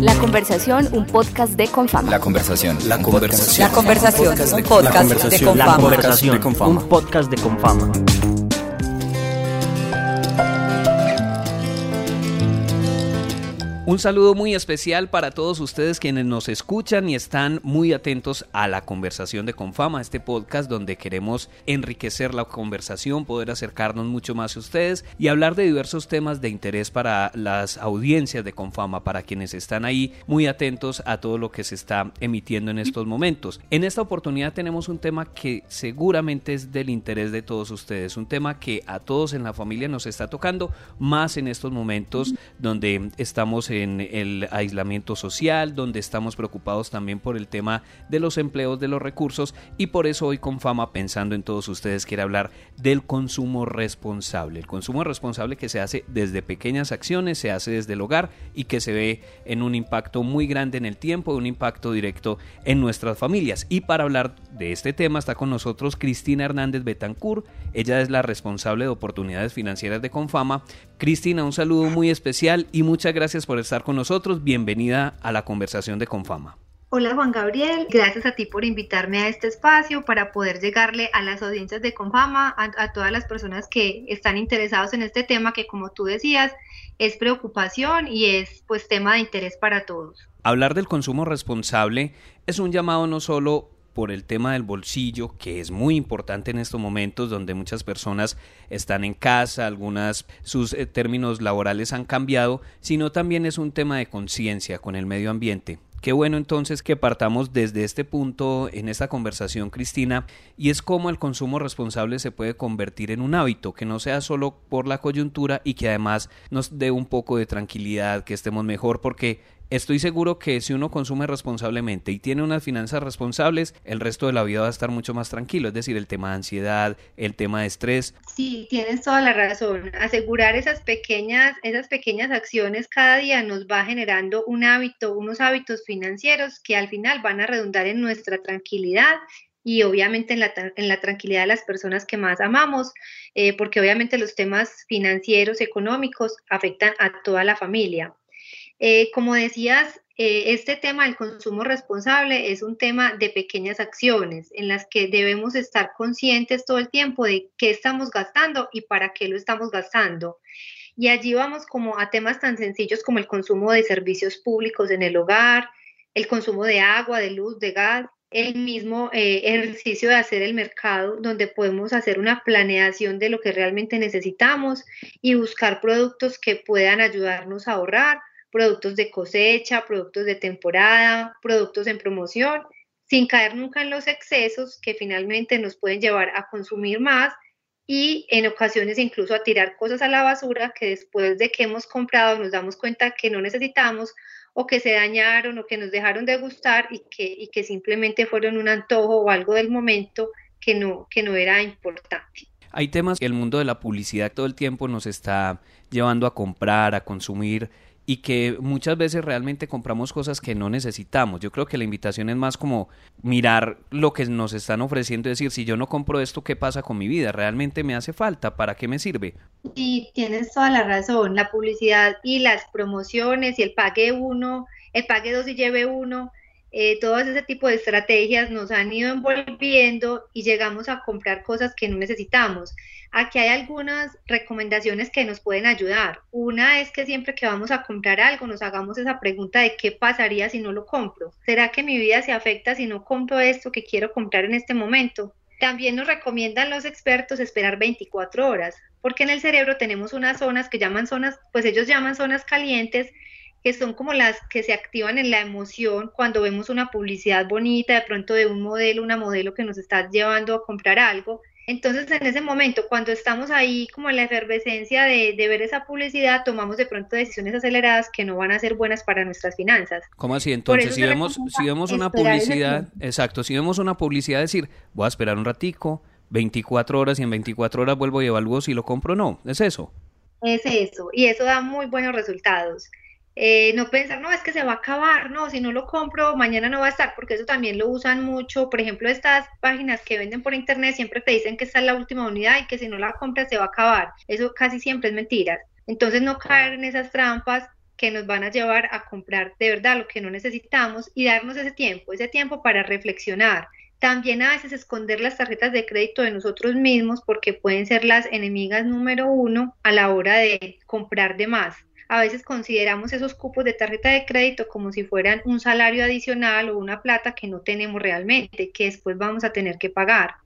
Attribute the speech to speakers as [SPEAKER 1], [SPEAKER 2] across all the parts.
[SPEAKER 1] La conversación, un podcast de Confama.
[SPEAKER 2] La conversación. La conversación.
[SPEAKER 3] La conversación, un podcast de Confama.
[SPEAKER 4] La conversación, un podcast de Confama.
[SPEAKER 5] Un saludo muy especial para todos ustedes quienes nos escuchan y están muy atentos a la conversación de Confama, este podcast donde queremos enriquecer la conversación, poder acercarnos mucho más a ustedes y hablar de diversos temas de interés para las audiencias de Confama, para quienes están ahí muy atentos a todo lo que se está emitiendo en estos momentos. En esta oportunidad tenemos un tema que seguramente es del interés de todos ustedes, un tema que a todos en la familia nos está tocando más en estos momentos donde estamos en en el aislamiento social, donde estamos preocupados también por el tema de los empleos de los recursos y por eso hoy con fama pensando en todos ustedes quiere hablar del consumo responsable. El consumo responsable que se hace desde pequeñas acciones, se hace desde el hogar y que se ve en un impacto muy grande en el tiempo, un impacto directo en nuestras familias. Y para hablar de este tema está con nosotros Cristina Hernández Betancourt. Ella es la responsable de oportunidades financieras de Confama. Cristina, un saludo muy especial y muchas gracias por estar con nosotros. Bienvenida a la conversación de Confama.
[SPEAKER 6] Hola Juan Gabriel, gracias a ti por invitarme a este espacio para poder llegarle a las audiencias de Confama, a, todas las personas que están interesados en este tema que como tú decías es preocupación y es pues tema de interés para todos.
[SPEAKER 5] Hablar del consumo responsable es un llamado no solo por el tema del bolsillo, que es muy importante en estos momentos donde muchas personas están en casa, algunas sus eh, términos laborales han cambiado, sino también es un tema de conciencia con el medio ambiente. Qué bueno entonces que partamos desde este punto en esta conversación, Cristina, y es cómo el consumo responsable se puede convertir en un hábito, que no sea solo por la coyuntura y que además nos dé un poco de tranquilidad, que estemos mejor, porque Estoy seguro que si uno consume responsablemente y tiene unas finanzas responsables, el resto de la vida va a estar mucho más tranquilo, es decir, el tema de ansiedad, el tema de estrés.
[SPEAKER 6] Sí, tienes toda la razón. Asegurar esas pequeñas, esas pequeñas acciones cada día nos va generando un hábito, unos hábitos financieros que al final van a redundar en nuestra tranquilidad y obviamente en la, tranquilidad de las personas que más amamos, eh, porque obviamente los temas financieros, económicos afectan a toda la familia. Eh, como decías, eh, este tema del consumo responsable es un tema de pequeñas acciones en las que debemos estar conscientes todo el tiempo de qué estamos gastando y para qué lo estamos gastando. Y allí vamos como a temas tan sencillos como el consumo de servicios públicos en el hogar, el consumo de agua, de luz, de gas, el mismo eh, ejercicio de hacer el mercado, donde podemos hacer una planeación de lo que realmente necesitamos y buscar productos que puedan ayudarnos a ahorrar productos de cosecha, productos de temporada, productos en promoción, sin caer nunca en los excesos que finalmente nos pueden llevar a consumir más y en ocasiones incluso a tirar cosas a la basura que después de que hemos comprado nos damos cuenta que no necesitamos o que se dañaron o que nos dejaron de gustar y que, y que simplemente fueron un antojo o algo del momento que no, que no era importante.
[SPEAKER 5] Hay temas que el mundo de la publicidad todo el tiempo nos está llevando a comprar, a consumir y que muchas veces realmente compramos cosas que no necesitamos. Yo creo que la invitación es más como mirar lo que nos están ofreciendo decir, si yo no compro esto, ¿qué pasa con mi vida? ¿Realmente me hace falta? ¿Para qué me sirve?
[SPEAKER 6] Sí, tienes toda la razón. La publicidad y las promociones y el pague uno, el pague dos y lleve uno, eh, ese tipo de estrategias nos han ido envolviendo y llegamos a comprar cosas que no necesitamos. Aquí hay algunas recomendaciones que nos pueden ayudar. Una es que siempre que vamos a comprar algo nos hagamos esa pregunta de qué pasaría si no lo compro. ¿Será que mi vida se afecta si no compro esto que quiero comprar en este momento? También nos recomiendan los expertos esperar 24 horas, porque en el cerebro tenemos unas zonas que llaman zonas, pues ellos llaman zonas calientes, que son como las que se activan en la emoción cuando vemos una publicidad bonita, de pronto de un modelo, una modelo que nos está llevando a comprar algo. Entonces, en ese momento, cuando estamos ahí como en la efervescencia de, ver esa publicidad, tomamos de pronto decisiones aceleradas que no van a ser buenas para nuestras finanzas.
[SPEAKER 5] ¿Cómo así? Entonces, si vemos, si vemos una publicidad, exacto, si vemos una publicidad decir, voy a esperar un ratico, 24 horas y en 24 horas vuelvo y evalúo si lo compro o no, ¿es eso?
[SPEAKER 6] Es eso, y eso da muy buenos resultados. Eh, no pensar, no, es que se va a acabar, no, si no lo compro, mañana no va a estar, porque eso también lo usan mucho. Por ejemplo, estas páginas que venden por internet siempre te dicen que está es la última unidad y que si no la compras se va a acabar. Eso casi siempre es mentira. Entonces, no caer en esas trampas que nos van a llevar a comprar de verdad lo que no necesitamos y darnos ese tiempo, ese tiempo para reflexionar. También a veces esconder las tarjetas de crédito de nosotros mismos porque pueden ser las enemigas número uno a la hora de comprar de más. A veces consideramos esos cupos de tarjeta de crédito como si fueran un salario adicional o una plata que no tenemos realmente, que después vamos a tener que pagar.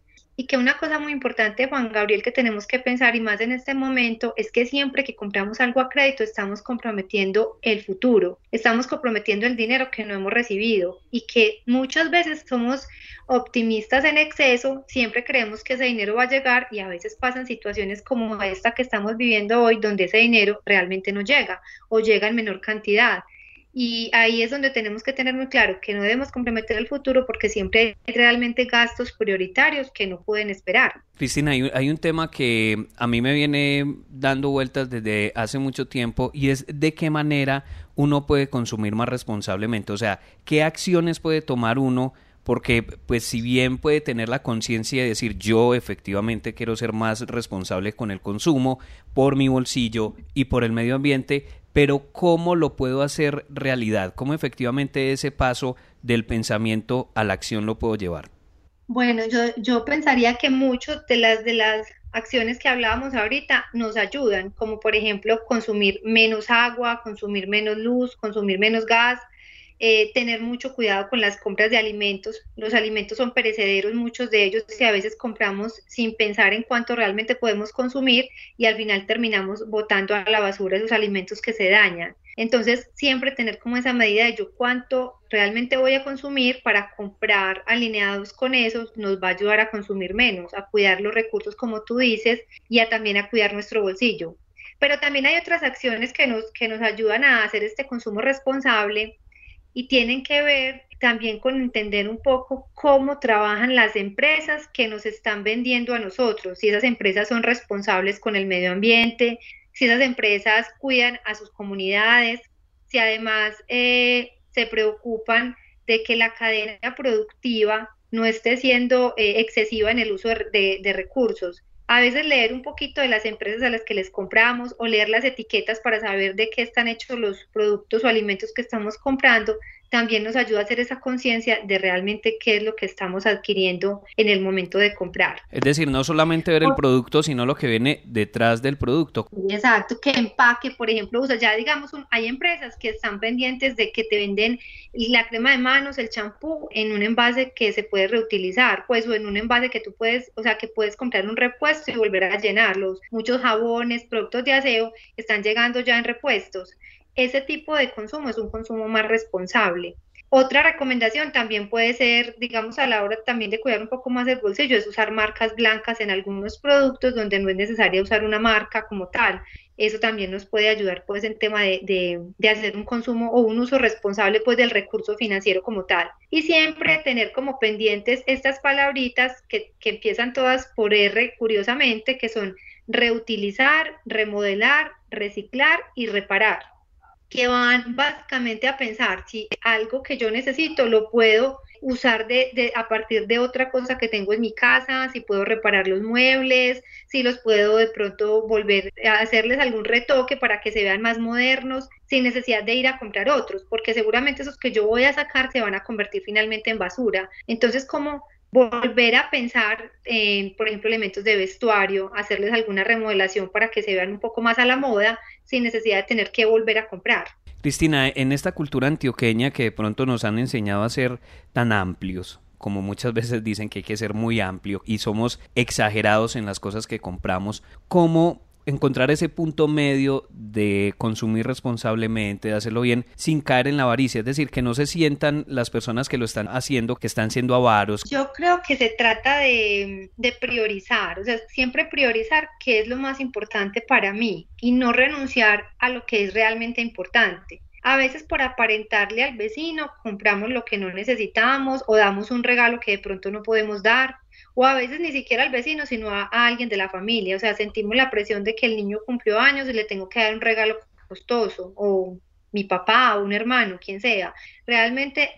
[SPEAKER 6] Y que una cosa muy importante, Juan Gabriel, que tenemos que pensar y más en este momento es que siempre que compramos algo a crédito estamos comprometiendo el futuro, estamos comprometiendo el dinero que no hemos recibido y que muchas veces somos optimistas en exceso, siempre creemos que ese dinero va a llegar y a veces pasan situaciones como esta que estamos viviendo hoy donde ese dinero realmente no llega o llega en menor cantidad. Y ahí es donde tenemos que tener muy claro que no debemos comprometer el futuro porque siempre hay realmente gastos prioritarios que no pueden esperar.
[SPEAKER 5] Cristina, hay un, tema que a mí me viene dando vueltas desde hace mucho tiempo y es de qué manera uno puede consumir más responsablemente. O sea, qué acciones puede tomar uno porque pues si bien puede tener la conciencia de decir yo efectivamente quiero ser más responsable con el consumo por mi bolsillo y por el medio ambiente, pero ¿cómo lo puedo hacer realidad? ¿Cómo efectivamente ese paso del pensamiento a la acción lo puedo llevar?
[SPEAKER 6] Bueno, yo, yo pensaría que muchas de las, de las acciones que hablábamos ahorita nos ayudan, como por ejemplo consumir menos agua, consumir menos luz, consumir menos gas, eh, tener mucho cuidado con las compras de alimentos. Los alimentos son perecederos, muchos de ellos, y a veces compramos sin pensar en cuánto realmente podemos consumir y al final terminamos botando a la basura esos alimentos que se dañan. Entonces, siempre tener como esa medida de yo cuánto realmente voy a consumir para comprar alineados con eso nos va a ayudar a consumir menos, a cuidar los recursos como tú dices y a también a cuidar nuestro bolsillo. Pero también hay otras acciones que nos, que nos ayudan a hacer este consumo responsable y tienen que ver también con entender un poco cómo trabajan las empresas que nos están vendiendo a nosotros, si esas empresas son responsables con el medio ambiente, si esas empresas cuidan a sus comunidades, si además eh, se preocupan de que la cadena productiva no esté siendo eh, excesiva en el uso de recursos a veces leer un poquito de las empresas a las que les compramos o leer las etiquetas para saber de qué están hechos los productos o alimentos que estamos comprando también nos ayuda a hacer esa conciencia de realmente qué es lo que estamos adquiriendo en el momento de comprar.
[SPEAKER 5] Es decir, no solamente ver el producto, sino lo que viene detrás del producto.
[SPEAKER 6] Exacto, que empaque, por ejemplo, o sea, ya digamos, hay empresas que están pendientes de que te venden la crema de manos, el champú en un envase que se puede reutilizar, pues o en un envase que tú puedes, o sea, que puedes comprar un repuesto y volver a llenarlos. Muchos jabones, productos de aseo están llegando ya en repuestos ese tipo de consumo es un consumo más responsable. Otra recomendación también puede ser, digamos, a la hora también de cuidar un poco más el bolsillo, es usar marcas blancas en algunos productos donde no es necesario usar una marca como tal. Eso también nos puede ayudar pues en tema de, de, hacer un consumo o un uso responsable pues del recurso financiero como tal. Y siempre tener como pendientes estas palabritas que, que empiezan todas por R curiosamente, que son reutilizar, remodelar, reciclar y reparar que van básicamente a pensar si algo que yo necesito lo puedo usar de, a partir de otra cosa que tengo en mi casa, si puedo reparar los muebles, si los puedo de pronto volver a hacerles algún retoque para que se vean más modernos, sin necesidad de ir a comprar otros, porque seguramente esos que yo voy a sacar se van a convertir finalmente en basura. Entonces, ¿cómo volver a pensar en, por ejemplo, elementos de vestuario, hacerles alguna remodelación para que se vean un poco más a la moda sin necesidad de tener que volver a comprar.
[SPEAKER 5] Cristina, en esta cultura antioqueña que de pronto nos han enseñado a ser tan amplios, como muchas veces dicen que hay que ser muy amplio y somos exagerados en las cosas que compramos, ¿cómo encontrar ese punto medio de consumir responsablemente, de hacerlo bien, sin caer en la avaricia, es decir, que no se sientan las personas que lo están haciendo, que están siendo avaros.
[SPEAKER 6] Yo creo que se trata de, priorizar, o sea, siempre priorizar qué es lo más importante para mí y no renunciar a lo que es realmente importante. A veces por aparentarle al vecino compramos lo que no necesitamos o damos un regalo que de pronto no podemos dar o a veces ni siquiera al vecino, sino a, alguien de la familia. O sea, sentimos la presión de que el niño cumplió años y le tengo que dar un regalo costoso, o mi papá, o un hermano, quien sea. Realmente,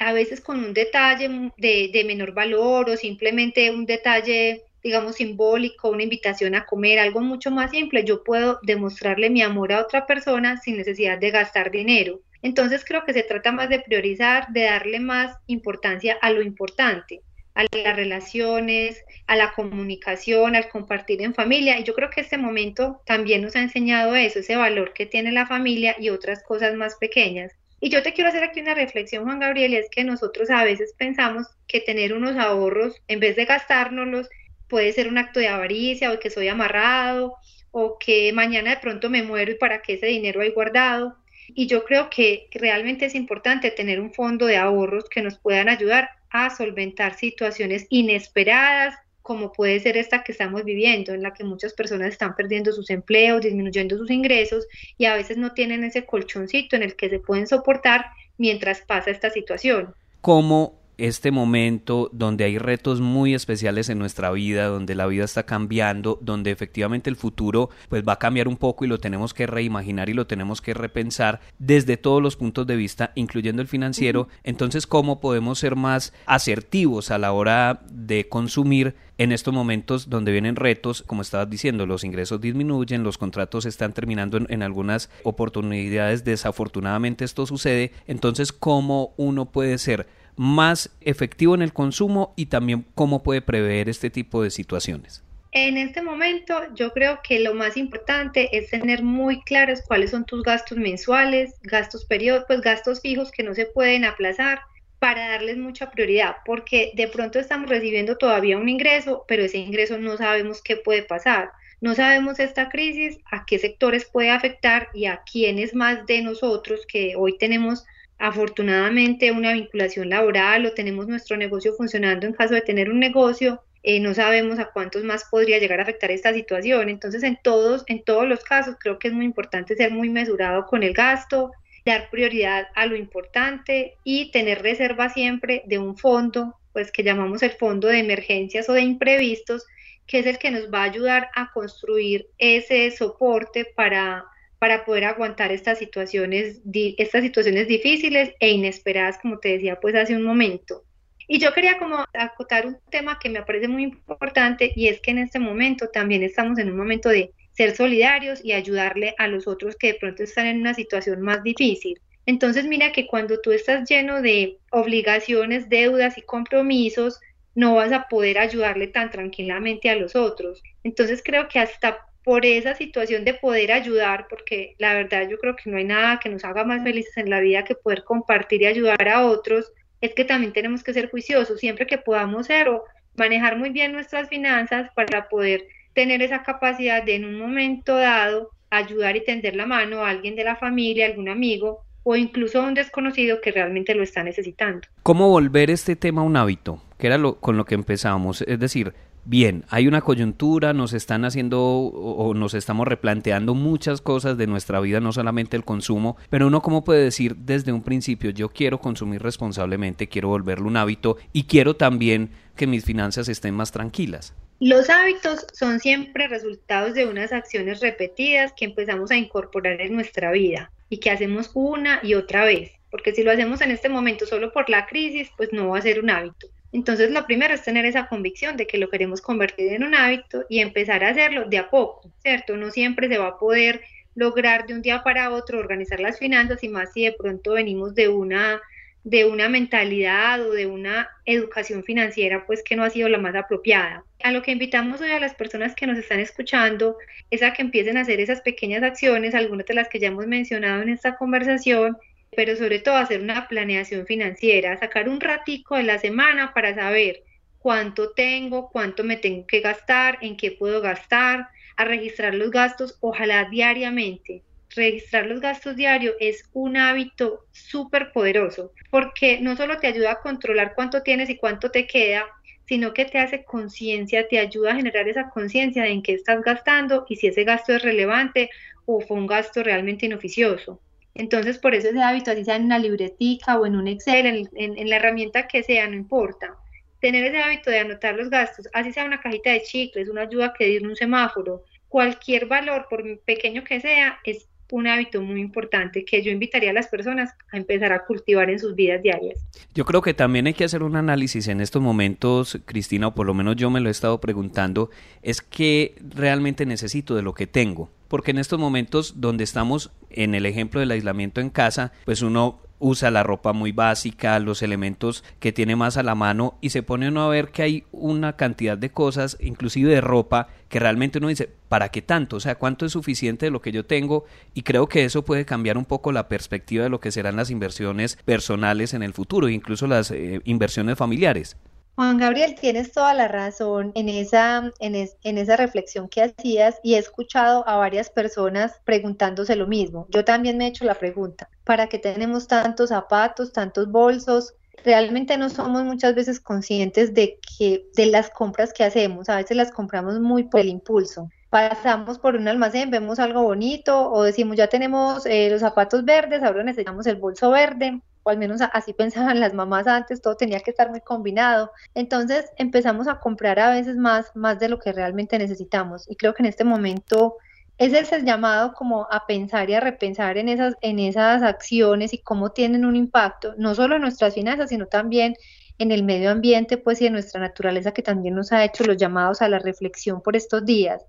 [SPEAKER 6] a veces con un detalle de, de menor valor o simplemente un detalle digamos, simbólico, una invitación a comer, algo mucho más simple, yo puedo demostrarle mi amor a otra persona sin necesidad de gastar dinero. Entonces creo que se trata más de priorizar, de darle más importancia a lo importante, a las relaciones, a la comunicación, al compartir en familia. Y yo creo que este momento también nos ha enseñado eso, ese valor que tiene la familia y otras cosas más pequeñas. Y yo te quiero hacer aquí una reflexión, Juan Gabriel, es que nosotros a veces pensamos que tener unos ahorros, en vez de gastárnoslos, puede ser un acto de avaricia o que soy amarrado o que mañana de pronto me muero y para qué ese dinero hay guardado. Y yo creo que realmente es importante tener un fondo de ahorros que nos puedan ayudar a solventar situaciones inesperadas, como puede ser esta que estamos viviendo, en la que muchas personas están perdiendo sus empleos, disminuyendo sus ingresos y a veces no tienen ese colchoncito en el que se pueden soportar mientras pasa esta situación.
[SPEAKER 5] ¿Cómo este momento donde hay retos muy especiales en nuestra vida, donde la vida está cambiando, donde efectivamente el futuro pues va a cambiar un poco y lo tenemos que reimaginar y lo tenemos que repensar desde todos los puntos de vista, incluyendo el financiero. Entonces, ¿cómo podemos ser más asertivos a la hora de consumir en estos momentos donde vienen retos, como estabas diciendo, los ingresos disminuyen, los contratos están terminando en, en, algunas oportunidades, desafortunadamente esto sucede, entonces cómo uno puede ser más efectivo en el consumo y también cómo puede prever este tipo de situaciones?
[SPEAKER 6] En este momento yo creo que lo más importante es tener muy claros cuáles son tus gastos mensuales, gastos periódicos, pues gastos fijos que no se pueden aplazar para darles mucha prioridad, porque de pronto estamos recibiendo todavía un ingreso, pero ese ingreso no sabemos qué puede pasar. No sabemos esta crisis, a qué sectores puede afectar y a quiénes más de nosotros que hoy tenemos afortunadamente una vinculación laboral o tenemos nuestro negocio funcionando en caso de tener un negocio, eh, no sabemos a cuántos más podría llegar a afectar esta situación. Entonces, en todos, en todos los casos, creo que es muy importante ser muy mesurado con el gasto, dar prioridad a lo importante y tener reserva siempre de un fondo, pues que llamamos el fondo de emergencias o de imprevistos, que es el que nos va a ayudar a construir ese soporte para para poder aguantar estas situaciones, estas situaciones difíciles e inesperadas, como te decía pues hace un momento. Y yo quería como acotar un tema que me parece muy importante y es que en este momento también estamos en un momento de ser solidarios y ayudarle a los otros que de pronto están en una situación más difícil. Entonces mira que cuando tú estás lleno de obligaciones, deudas y compromisos, no vas a poder ayudarle tan tranquilamente a los otros. Entonces creo que hasta por esa situación de poder ayudar, porque la verdad yo creo que no hay nada que nos haga más felices en la vida que poder compartir y ayudar a otros, es que también tenemos que ser juiciosos siempre que podamos ser o manejar muy bien nuestras finanzas para poder tener esa capacidad de en un momento dado ayudar y tender la mano a alguien de la familia, algún amigo o incluso a un desconocido que realmente lo está necesitando.
[SPEAKER 5] ¿Cómo volver este tema a un hábito? Que era lo, con lo que empezamos, es decir, bien, hay una coyuntura, nos están haciendo o nos estamos replanteando muchas cosas de nuestra vida, no solamente el consumo, pero uno cómo puede decir desde un principio, yo quiero consumir responsablemente, quiero volverlo un hábito y quiero también que mis finanzas estén más tranquilas.
[SPEAKER 6] Los hábitos son siempre resultados de unas acciones repetidas que empezamos a incorporar en nuestra vida y que hacemos una y otra vez, porque si lo hacemos en este momento solo por la crisis, pues no va a ser un hábito. Entonces, lo primero es tener esa convicción de que lo queremos convertir en un hábito y empezar a hacerlo de a poco, ¿cierto? No siempre se va a poder lograr de un día para otro organizar las finanzas y más si de pronto venimos de una de una mentalidad o de una educación financiera pues que no ha sido la más apropiada. A lo que invitamos hoy a las personas que nos están escuchando es a que empiecen a hacer esas pequeñas acciones, algunas de las que ya hemos mencionado en esta conversación, pero sobre todo hacer una planeación financiera, sacar un ratico de la semana para saber cuánto tengo, cuánto me tengo que gastar, en qué puedo gastar, a registrar los gastos, ojalá diariamente. Registrar los gastos diarios es un hábito súper poderoso porque no solo te ayuda a controlar cuánto tienes y cuánto te queda, sino que te hace conciencia, te ayuda a generar esa conciencia de en qué estás gastando y si ese gasto es relevante o fue un gasto realmente inoficioso. Entonces, por eso ese hábito, así sea en una libretica o en un Excel, en, la herramienta que sea, no importa. Tener ese hábito de anotar los gastos, así sea una cajita de chicles, una ayuda que dir un semáforo, cualquier valor, por pequeño que sea, es un hábito muy importante que yo invitaría a las personas a empezar a cultivar en sus vidas diarias.
[SPEAKER 5] Yo creo que también hay que hacer un análisis en estos momentos, Cristina, o por lo menos yo me lo he estado preguntando, es que realmente necesito de lo que tengo. Porque en estos momentos donde estamos en el ejemplo del aislamiento en casa, pues uno usa la ropa muy básica, los elementos que tiene más a la mano y se pone uno a ver que hay una cantidad de cosas, inclusive de ropa, que realmente uno dice, ¿para qué tanto? O sea, ¿cuánto es suficiente de lo que yo tengo? Y creo que eso puede cambiar un poco la perspectiva de lo que serán las inversiones personales en el futuro, incluso las eh, inversiones familiares.
[SPEAKER 6] Juan Gabriel, tienes toda la razón en esa, en, en, esa reflexión que hacías y he escuchado a varias personas preguntándose lo mismo. Yo también me he hecho la pregunta, ¿para qué tenemos tantos zapatos, tantos bolsos? Realmente no somos muchas veces conscientes de que de las compras que hacemos, a veces las compramos muy por el impulso. Pasamos por un almacén, vemos algo bonito o decimos ya tenemos eh, los zapatos verdes, ahora necesitamos el bolso verde o al menos así pensaban las mamás antes, todo tenía que estar muy combinado. Entonces empezamos a comprar a veces más, más de lo que realmente necesitamos. Y creo que en este momento es el llamado como a pensar y a repensar en esas, en esas acciones y cómo tienen un impacto, no solo en nuestras finanzas, sino también en el medio ambiente, pues y en nuestra naturaleza que también nos ha hecho los llamados a la reflexión por estos días.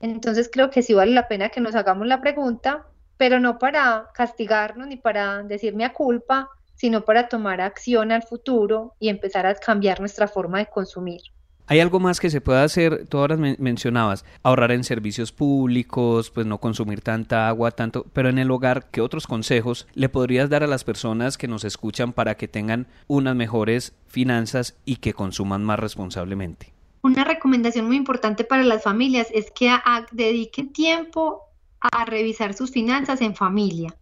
[SPEAKER 6] Entonces creo que sí vale la pena que nos hagamos la pregunta, pero no para castigarnos ni para decirme a culpa, sino para tomar acción al futuro y empezar a cambiar nuestra forma de consumir.
[SPEAKER 5] ¿Hay algo más que se pueda hacer? Tú ahora mencionabas ahorrar en servicios públicos, pues no consumir tanta agua, tanto, pero en el hogar, ¿qué otros consejos le podrías dar a las personas que nos escuchan para que tengan unas mejores finanzas y que consuman más responsablemente?
[SPEAKER 6] Una recomendación muy importante para las familias es que dediquen tiempo a revisar sus finanzas en familia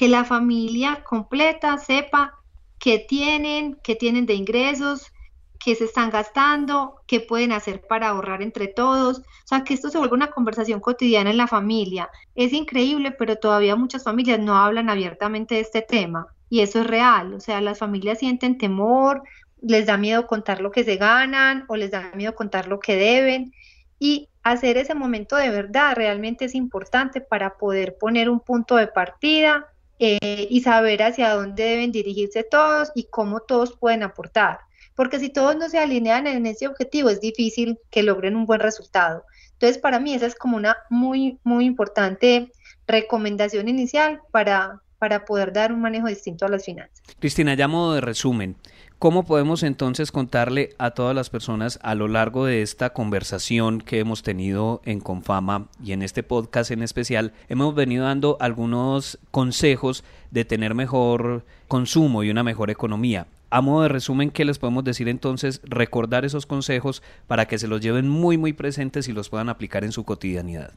[SPEAKER 6] que la familia completa sepa qué tienen, qué tienen de ingresos, qué se están gastando, qué pueden hacer para ahorrar entre todos. O sea, que esto se vuelva una conversación cotidiana en la familia. Es increíble, pero todavía muchas familias no hablan abiertamente de este tema. Y eso es real. O sea, las familias sienten temor, les da miedo contar lo que se ganan o les da miedo contar lo que deben. Y hacer ese momento de verdad realmente es importante para poder poner un punto de partida eh, y saber hacia dónde deben dirigirse todos y cómo todos pueden aportar. Porque si todos no se alinean en ese objetivo, es difícil que logren un buen resultado. Entonces, para mí esa es como una muy, muy importante recomendación inicial para, para poder dar un manejo distinto a las finanzas.
[SPEAKER 5] Cristina, modo de resumen, ¿Cómo podemos entonces contarle a todas las personas a lo largo de esta conversación que hemos tenido en Confama y en este podcast en especial? Hemos venido dando algunos consejos de tener mejor consumo y una mejor economía. A modo de resumen, ¿qué les podemos decir entonces? Recordar esos consejos para que se los lleven muy, muy presentes y los puedan aplicar en su cotidianidad.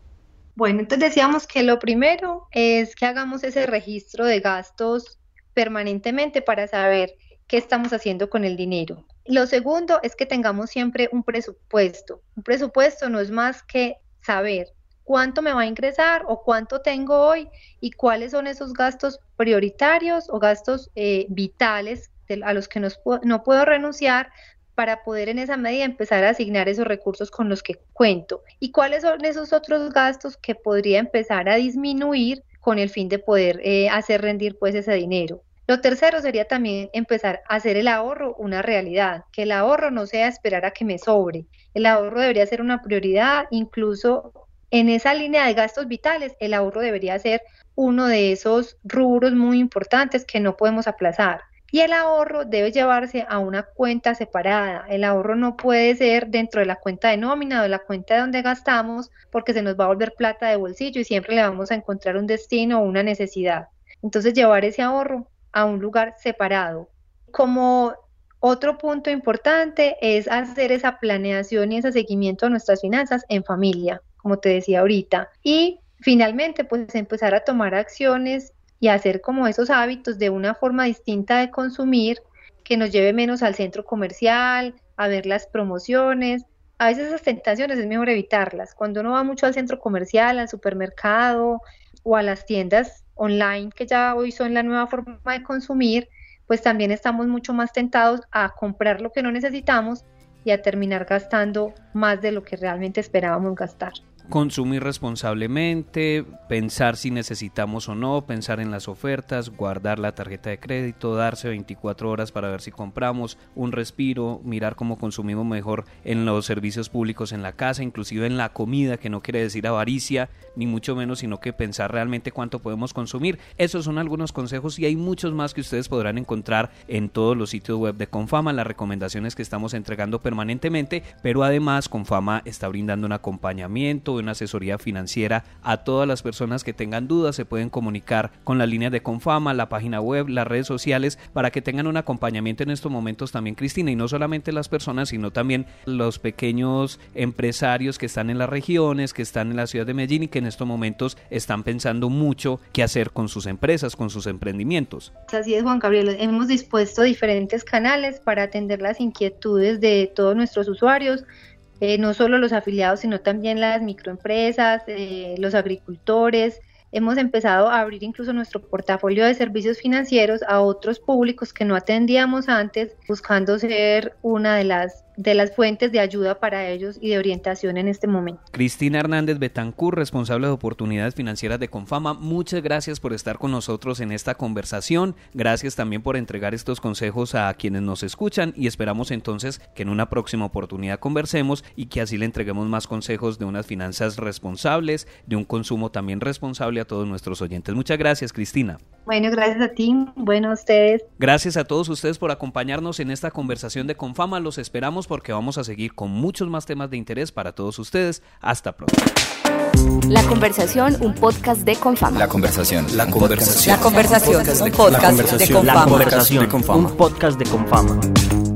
[SPEAKER 6] Bueno, entonces decíamos que lo primero es que hagamos ese registro de gastos permanentemente para saber qué estamos haciendo con el dinero. Lo segundo es que tengamos siempre un presupuesto. Un presupuesto no es más que saber cuánto me va a ingresar o cuánto tengo hoy y cuáles son esos gastos prioritarios o gastos eh, vitales a los que no puedo renunciar para poder en esa medida empezar a asignar esos recursos con los que cuento y cuáles son esos otros gastos que podría empezar a disminuir con el fin de poder eh, hacer rendir pues ese dinero. Lo tercero sería también empezar a hacer el ahorro una realidad, que el ahorro no sea esperar a que me sobre. El ahorro debería ser una prioridad, incluso en esa línea de gastos vitales, el ahorro debería ser uno de esos rubros muy importantes que no podemos aplazar. Y el ahorro debe llevarse a una cuenta separada. El ahorro no puede ser dentro de la cuenta de nómina o la cuenta de donde gastamos porque se nos va a volver plata de bolsillo y siempre le vamos a encontrar un destino o una necesidad. Entonces llevar ese ahorro a un lugar separado. Como otro punto importante es hacer esa planeación y ese seguimiento de nuestras finanzas en familia, como te decía ahorita. Y finalmente, pues empezar a tomar acciones y hacer como esos hábitos de una forma distinta de consumir que nos lleve menos al centro comercial, a ver las promociones. A veces esas tentaciones es mejor evitarlas. Cuando uno va mucho al centro comercial, al supermercado o a las tiendas online, que ya hoy son la nueva forma de consumir, pues también estamos mucho más tentados a comprar lo que no necesitamos y a terminar gastando más de lo que realmente esperábamos gastar.
[SPEAKER 5] Consumir responsablemente, pensar si necesitamos o no, pensar en las ofertas, guardar la tarjeta de crédito, darse 24 horas para ver si compramos, un respiro, mirar cómo consumimos mejor en los servicios públicos en la casa, inclusive en la comida, que no quiere decir avaricia, ni mucho menos, sino que pensar realmente cuánto podemos consumir. Esos son algunos consejos y hay muchos más que ustedes podrán encontrar en todos los sitios web de Confama, las recomendaciones que estamos entregando permanentemente, pero además Confama está brindando un acompañamiento, una asesoría financiera a todas las personas que tengan dudas, se pueden comunicar con las líneas de Confama, la página web, las redes sociales, para que tengan un acompañamiento en estos momentos también, Cristina, y no solamente las personas, sino también los pequeños empresarios que están en las regiones, que están en la ciudad de Medellín y que en estos momentos están pensando mucho qué hacer con sus empresas, con sus emprendimientos.
[SPEAKER 6] Así es, Juan Gabriel. Hemos dispuesto diferentes canales para atender las inquietudes de todos nuestros usuarios. Eh, no solo los afiliados, sino también las microempresas, eh, los agricultores. Hemos empezado a abrir incluso nuestro portafolio de servicios financieros a otros públicos que no atendíamos antes, buscando ser una de las de las fuentes de ayuda para ellos y de orientación en este momento.
[SPEAKER 5] Cristina Hernández Betancur, responsable de oportunidades financieras de Confama, muchas gracias por estar con nosotros en esta conversación. Gracias también por entregar estos consejos a quienes nos escuchan y esperamos entonces que en una próxima oportunidad conversemos y que así le entreguemos más consejos de unas finanzas responsables, de un consumo también responsable a todos nuestros oyentes. Muchas gracias, Cristina.
[SPEAKER 6] Bueno, gracias a ti. Bueno, a ustedes.
[SPEAKER 5] Gracias a todos ustedes por acompañarnos en esta conversación de Confama. Los esperamos porque vamos a seguir con muchos más temas de interés para todos ustedes. Hasta pronto.
[SPEAKER 1] La conversación, un podcast de Confama.
[SPEAKER 4] La conversación. La conversación.
[SPEAKER 3] La conversación, un podcast de Confama.
[SPEAKER 4] La conversación, un podcast de Confama.